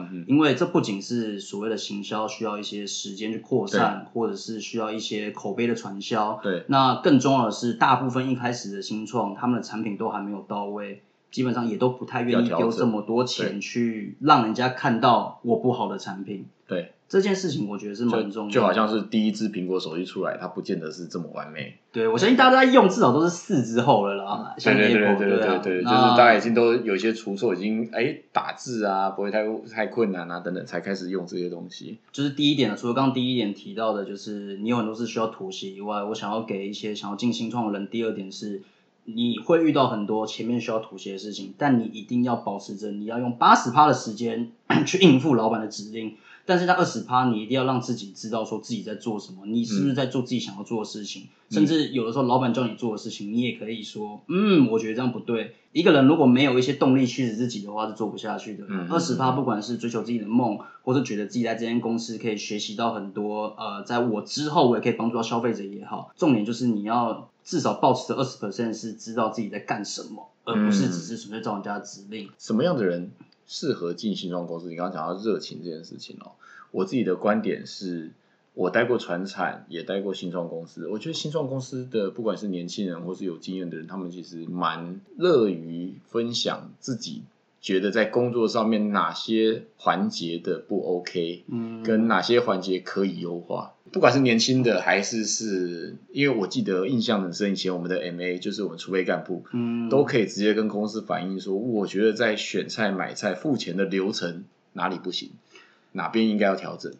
因为这不仅是所谓的行销需要一些时间去扩散，或者是需要一些口碑的传销。对，那更重要的是，大部分一开始的新创，他们的产品都还没有到位，基本上也都不太愿意丢这么多钱去让人家看到我不好的产品。对，这件事情我觉得是蛮重要的，就就好像是第一支苹果手机出来，它不见得是这么完美。对我相信大家在用至少都是四之后了啦，像对对对对对啊对，就是大家已经都有些出错，已经哎打字啊不会太太困难啊等等，才开始用这些东西。就是第一点呢，除了刚刚第一点提到的，就是你有很多是需要妥协以外，我想要给一些想要进新创的人，第二点是你会遇到很多前面需要妥协的事情，但你一定要保持着你要用八十趴的时间 <coughs> 去应付老板的指令，但是在二十趴，你一定要让自己知道说自己在做什么，你是不是在做自己想要做的事情，甚至有的时候老板叫你做的事情，你也可以说，嗯，我觉得这样不对。一个人如果没有一些动力驱使自己的话，是做不下去的。嗯二十趴，不管是追求自己的梦，或是觉得自己在这间公司可以学习到很多，呃，在我之后我也可以帮助到消费者也好。重点就是你要至少保持着二十 percent 是知道自己在干什么，而不是只是纯粹照人家的指令。什么样的人适合进新创公司？你刚刚讲到热情这件事情哦，我自己的观点是，我待过船产，也待过新创公司。我觉得新创公司的不管是年轻人或是有经验的人，他们其实蛮乐于分享自己觉得在工作上面哪些环节的不 OK，嗯，跟哪些环节可以优化。不管是年轻的还是是，因为我记得印象很深，以前我们的 MA 就是我们储备干部，嗯都可以直接跟公司反映说，我觉得在选菜、买菜、付钱的流程哪里不行，哪边应该要调整。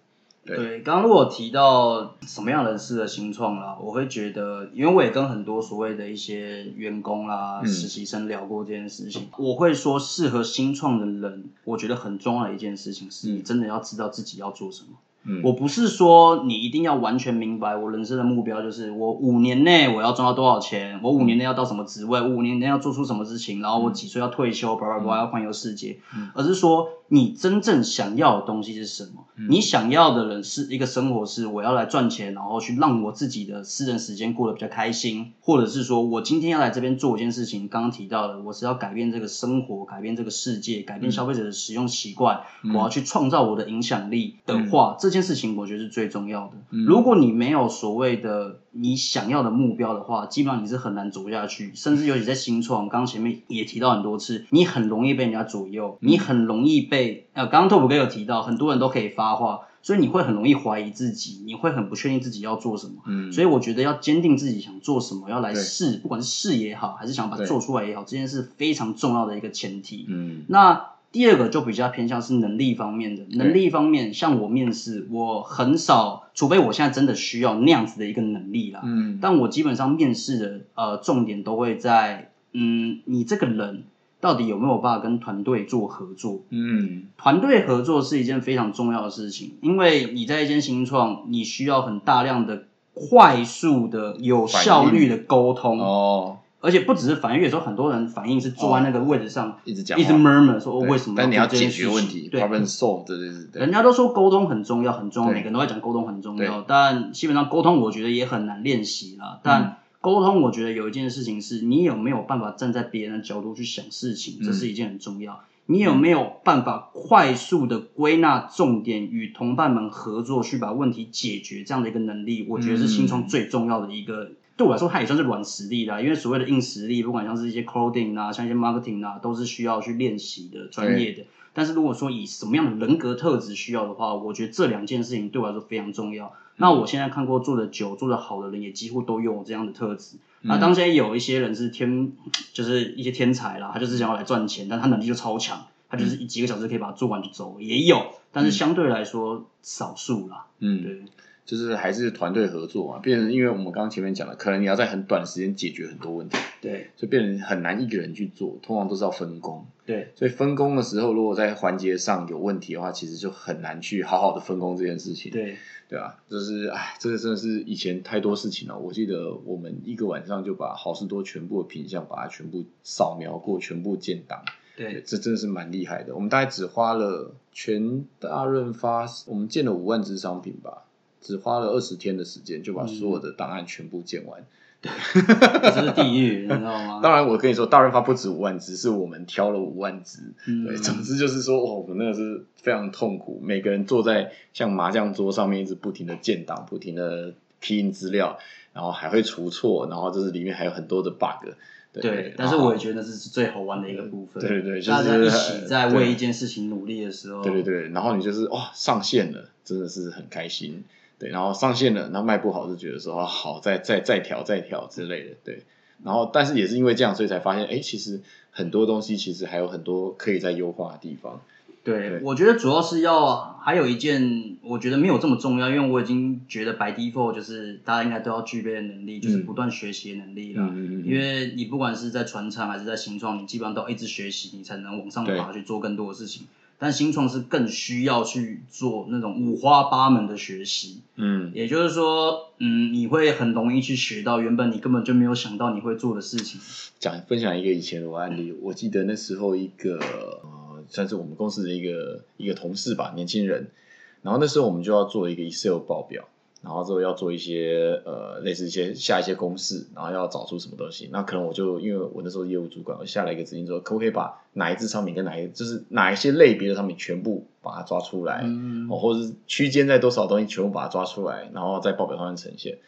对对，刚刚如果提到什么样人士的新创啦，我会觉得，因为我也跟很多所谓的一些员工啦、嗯实习生聊过这件事情，我会说适合新创的人，我觉得很重要的一件事情是你真的要知道自己要做什么。嗯。我不是说你一定要完全明白我人生的目标，就是我五年内我要赚到多少钱，我五年内要到什么职位，我五年内要做出什么事情，然后我几岁要退休，叭叭叭要环游世界，而是说你真正想要的东西是什么？你想要的人是一个生活是我要来赚钱，然后去让我自己的私人时间过得比较开心，或者是说我今天要来这边做一件事情，刚刚提到的，我是要改变这个生活，改变这个世界，改变消费者的使用习惯，我要去创造我的影响力的话，这件事情我觉得是最重要的。如果你没有所谓的你想要的目标的话，基本上你是很难走下去，甚至尤其在新创，刚刚前面也提到很多次，你很容易被人家左右，你很容易被呃，刚刚拓普哥有提到，很多人都可以发话。所以你会很容易怀疑自己，你会很不确定自己要做什么。嗯，所以我觉得要坚定自己想做什么，要来对试，不管是试也好，还是想把它做出来也好，这件事非常重要的一个前提。嗯那第二个就比较偏向是能力方面的，能力方面，像我面试，我很少，除非我现在真的需要那样子的一个能力啦。嗯。但我基本上面试的呃重点都会在，嗯，你这个人到底有没有办法跟团队做合作？嗯。团队合作是一件非常重要的事情，因为你在一间新创，你需要很大量的快速的、有效率的沟通，哦，而且不只是反应，有时候很多人反应是坐在那个位置上，一直讲一直话 murmur 说、为什么？但你要解决问题对，，problem solve，对对对。对人家都说沟通很重要，很重要，每个人都在讲沟通很重要，但基本上沟通我觉得也很难练习啦。嗯。但沟通我觉得有一件事情是你有没有办法站在别人的角度去想事情，嗯。这是一件很重要。你有没有办法快速的归纳重点，与同伴们合作去把问题解决这样的一个能力，我觉得是新创最重要的一个。对我来说，它也算是软实力啦，因为所谓的硬实力，不管像是一些 coding 啊，像一些 marketing 啊，都是需要去练习的专业的。但是如果说以什么样的人格特质需要的话，我觉得这两件事情对我来说非常重要。那我现在看过做的久、做的好的人，也几乎都有这样的特质。那当然有一些人是天，就是一些天才啦，他就是想要来赚钱，但他能力就超强，他就是几个小时可以把它做完就走，也有，但是相对来说少数啦。嗯，对，就是还是团队合作嘛，变成因为我们刚刚前面讲了，可能你要在很短的时间解决很多问题，对，就变成很难一个人去做，通常都是要分工。对，所以分工的时候，如果在环节上有问题的话，其实就很难去好好的分工这件事情。对，对啊，就是哎，这个真的是以前太多事情了。我记得我们一个晚上就把好事多全部的品相把它全部扫描过，全部建档。对，这真的是蛮厉害的。我们大概只花了全大润发，我们建了五万只商品吧，只花了二十天的时间就把所有的档案全部建完。<laughs> 这是地狱，你知道吗？当然，我跟你说，大润发不止五万只，是我们挑了五万只。嗯对，总之就是说，哦，我们那个是非常痛苦，每个人坐在像麻将桌上面，一直不停的建档，不停的 key in 资料，然后还会出错，然后就是里面还有很多的 bug。对，对，但是我也觉得这是最好玩的一个部分。对对对，就是大家一起在对为一件事情努力的时候，对对对，然后你就是哇上线了，真的是很开心。对，然后上线了，然后卖不好就觉得说啊好，再再再调再调之类的。对，然后但是也是因为这样，所以才发现，哎，其实很多东西其实还有很多可以再优化的地方。对，对我觉得主要是要还有一件，我觉得没有这么重要，因为我已经觉得 by default 就是大家应该都要具备的能力，就是不断学习的能力啦。嗯嗯嗯因为你不管是在传唱还是在形状，你基本上都要一直学习，你才能往上爬去做更多的事情。但新创是更需要去做那种五花八门的学习，嗯也就是说，嗯，你会很容易去学到原本你根本就没有想到你会做的事情。讲分享一个以前的案例，我记得那时候一个呃，算是我们公司的一个一个同事吧，年轻人，然后那时候我们就要做一个 Excel 报表，然后之后要做一些呃类似一些下一些公式，然后要找出什么东西，那可能我就因为我那时候业务主管，我下了一个指令说，可不可以把哪一支商品跟哪一就是哪一些类别的商品全部把它抓出来，嗯哦，或者是区间在多少东西全部把它抓出来，然后在报表上面呈现。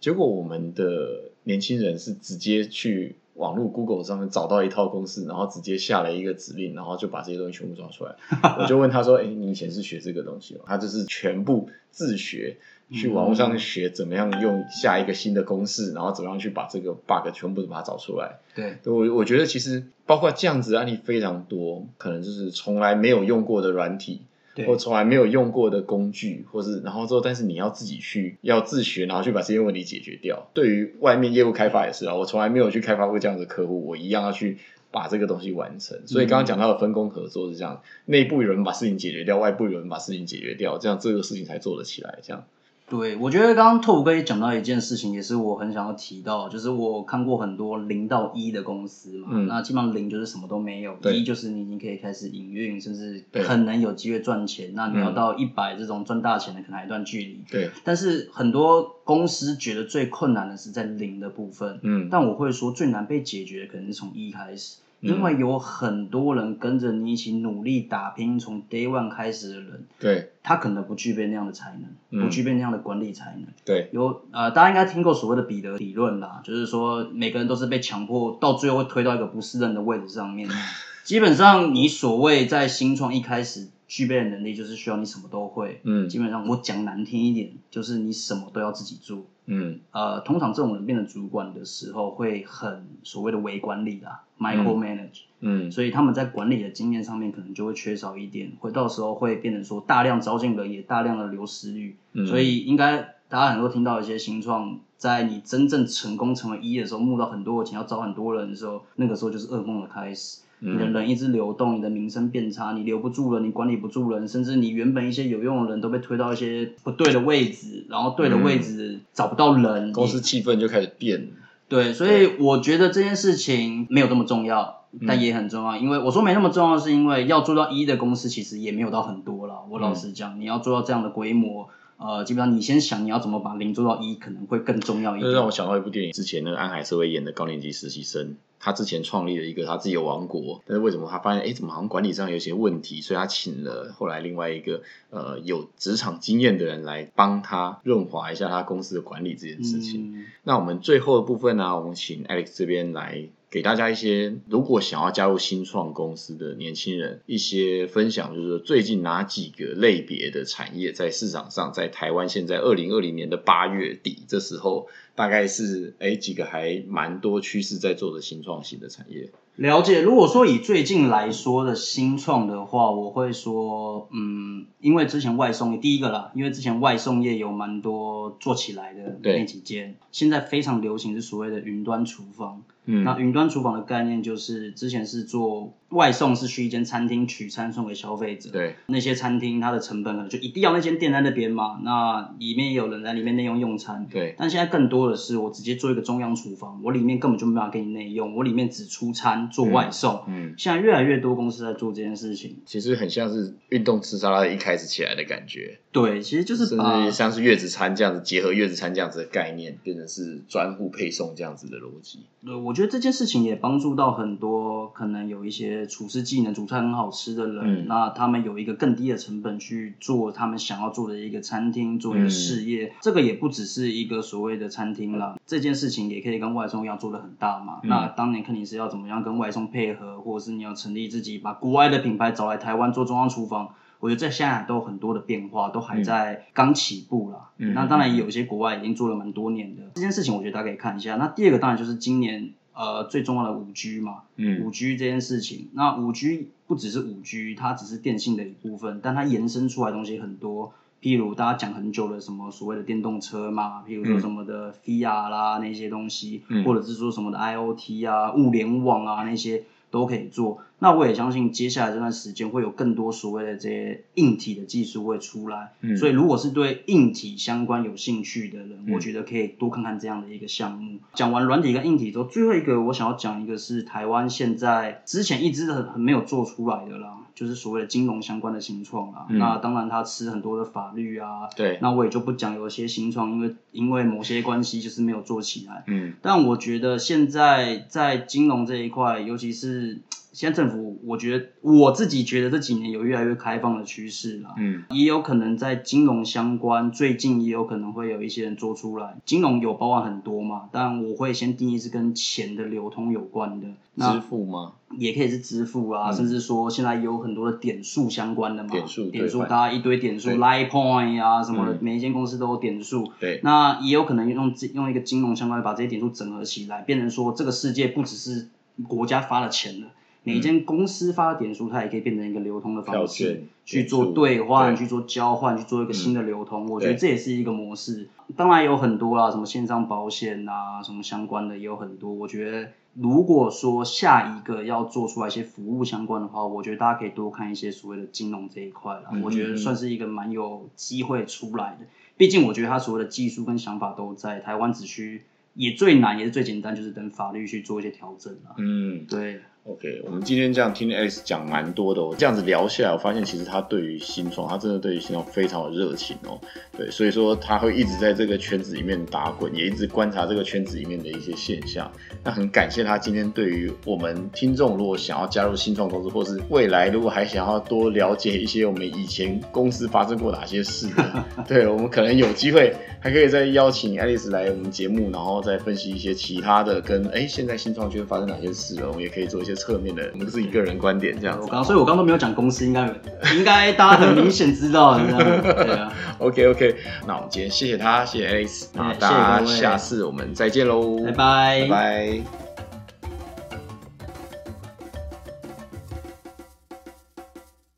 结果我们的年轻人是直接去网络 Google 上面找到一套公式，然后直接下了一个指令，然后就把这些东西全部抓出来。<laughs> 我就问他说：“哎、你以前是学这个东西吗？”他就是全部自学，去网络上学怎么样用下一个新的公式，然后怎么样去把这个 bug 全部把它找出来。对，我我觉得其实包括这样子的案例非常多，可能就是从来没有用过的软体，对或从来没有用过的工具，或是然后之后，但是你要自己去要自学，然后去把这些问题解决掉。对于外面业务开发也是啊，我从来没有去开发过这样的客户，我一样要去把这个东西完成。所以刚刚讲到的分工合作是这样，内部有人把事情解决掉，外部有人把事情解决掉，这样这个事情才做得起来。这样，对，我觉得刚刚拓普哥也讲到一件事情，也是我很想要提到，就是我看过很多零到一的公司嘛，嗯那基本上零就是什么都没有，一就是你已经可以开始营运，甚至对可能有机会赚钱，那你要嗯到一百这种赚大钱的，可能还有一段距离。对，但是很多公司觉得最困难的是在零的部分，嗯，但我会说最难被解决的可能是从一开始，嗯因为有很多人跟着你一起努力打拼，从 day one 开始的人，对他可能不具备那样的才能，嗯不具备那样的管理才能。对，有呃，大家应该听过所谓的彼得理论啦，就是说每个人都是被强迫到最后会推到一个不适任的位置上面。<laughs> 基本上，你所谓在新创一开始具备的能力就是需要你什么都会。嗯基本上我讲难听一点，就是你什么都要自己做。嗯呃，通常这种人变成主管的时候，会很所谓的微管理啦，micro manage，、嗯所以他们在管理的经验上面可能就会缺少一点，会到时候会变成说大量招进人，也大量的流失率。嗯所以应该大家很多听到一些新创，在你真正成功成为一的时候，募到很多的钱，要招很多人的时候，那个时候就是噩梦的开始。你的人一直流动，你的名声变差，你留不住人，你管理不住人，甚至你原本一些有用的人都被推到一些不对的位置，然后对的位置找不到人，公司气氛就开始变。对，所以我觉得这件事情没有那么重要，但也很重要。因为我说没那么重要，是因为要做到一的公司其实也没有到很多了。我老实讲，你要做到这样的规模，呃，基本上你先想你要怎么把零做到一，可能会更重要一点。这让我想到一部电影，之前那个安海瑟薇演的高年级实习生，他之前创立了一个他自己的王国，但是为什么他发现，哎，怎么好像管理上有些问题，所以他请了后来另外一个呃有职场经验的人来帮他润滑一下他公司的管理这件事情。嗯那我们最后的部分呢，我们请 Alex 这边来给大家一些，如果想要加入新创公司的年轻人一些分享，就是说最近哪几个类别的产业在市场上，在台湾现在二零二零年的八月底这时候，大概是哎几个还蛮多趋势在做的新创型的产业。了解。如果说以最近来说的新创的话，我会说，嗯，因为之前外送业第一个啦，因为之前外送业有蛮多做起来的那几间，现在非常流行是所谓的云端厨房。嗯那云端厨房的概念就是，之前是做外送，是去一间餐厅取餐送给消费者。对，那些餐厅它的成本可能就一定要那间店在那边嘛，那里面也有人在里面内用用餐。对，但现在更多的是，我直接做一个中央厨房，我里面根本就没办法给你内用，我里面只出餐做外送。嗯，现在越来越多公司在做这件事情。其实很像是运动吃沙拉一开始起来的感觉，对，其实就是甚把至像是月子餐这样子，结合月子餐这样子的概念，变成是专户配送这样子的逻辑。对，我觉得这件事情也帮助到很多可能有一些厨师技能、煮菜很好吃的人，嗯那他们有一个更低的成本去做他们想要做的一个餐厅，做一个事业。这个也不只是一个所谓的餐厅啦，这件事情也可以跟外送一样做的很大嘛。那当年肯定是要怎么样跟外送配合，或者是你要成立自己把国外的品牌找来台湾做中央厨房。我觉得在现在都有很多的变化，都还在刚起步啦。嗯那当然有一些国外已经做了蛮多年的这件事情，我觉得大家可以看一下。那第二个当然就是今年呃最重要的五 G 嘛，嗯。五 G 这件事情，那五 G 不只是五 G，它只是电信的一部分，但它延伸出来的东西很多。譬如大家讲很久的什么所谓的电动车嘛，譬如说什么的 VR 啦、那些东西，嗯。或者是说什么的 IoT 啊、物联网啊那些都可以做。那我也相信接下来这段时间会有更多所谓的这些硬体的技术会出来。嗯所以如果是对硬体相关有兴趣的人，嗯我觉得可以多看看这样的一个项目。讲完软体跟硬体之后，最后一个我想要讲一个是台湾现在之前一直很很没有做出来的啦，就是所谓的金融相关的新创啊。嗯那当然它吃很多的法律啊，对，那我也就不讲有些新创，因为因为某些关系就是没有做起来。嗯但我觉得现在在金融这一块，尤其是现在政府，我觉得我自己觉得这几年有越来越开放的趋势啦。嗯也有可能在金融相关，最近也有可能会有一些人做出来。金融有包含很多嘛，但我会先定义是跟钱的流通有关的。那支付吗？也可以是支付啊，嗯甚至说现在有很多的点数相关的嘛，点数点数，大家一堆点数，Line Point 啊什么的，嗯每一间公司都有点数。对，那也有可能用这用一个金融相关把这些点数整合起来，变成说这个世界不只是国家发了钱了，每一间公司发的点数，它也可以变成一个流通的方式去做兑换、去做交换、去做一个新的流通。我觉得这也是一个模式。当然有很多啦，什么线上保险啊，什么相关的也有很多。我觉得如果说下一个要做出来一些服务相关的话，我觉得大家可以多看一些所谓的金融这一块啦。嗯我觉得算是一个蛮有机会出来的。毕竟我觉得他所有的技术跟想法都在台湾，只需也最难也是最简单，就是等法律去做一些调整啦。嗯。对，OK，我们今天这样听 Alex 讲蛮多的哦，这样子聊下来，我发现其实他对于新创，他真的对于新创非常有热情哦。对，所以说他会一直在这个圈子里面打滚，也一直观察这个圈子里面的一些现象。那很感谢他今天对于我们听众，如果想要加入新创公司，或是未来如果还想要多了解一些我们以前公司发生过哪些事，<laughs> 对我们可能有机会还可以再邀请 Alice 来我们节目，然后再分析一些其他的跟哎现在新创圈发生哪些事了，我们也可以做一些些侧面的，我们是一个人观点这样子。我刚，所以我刚刚都没有讲公司，应该应该大家很明显知道的，<laughs> 对啊。OK OK，那我们今天谢谢他，谢谢 Alex，那大家下次我们再见喽，拜拜，拜拜。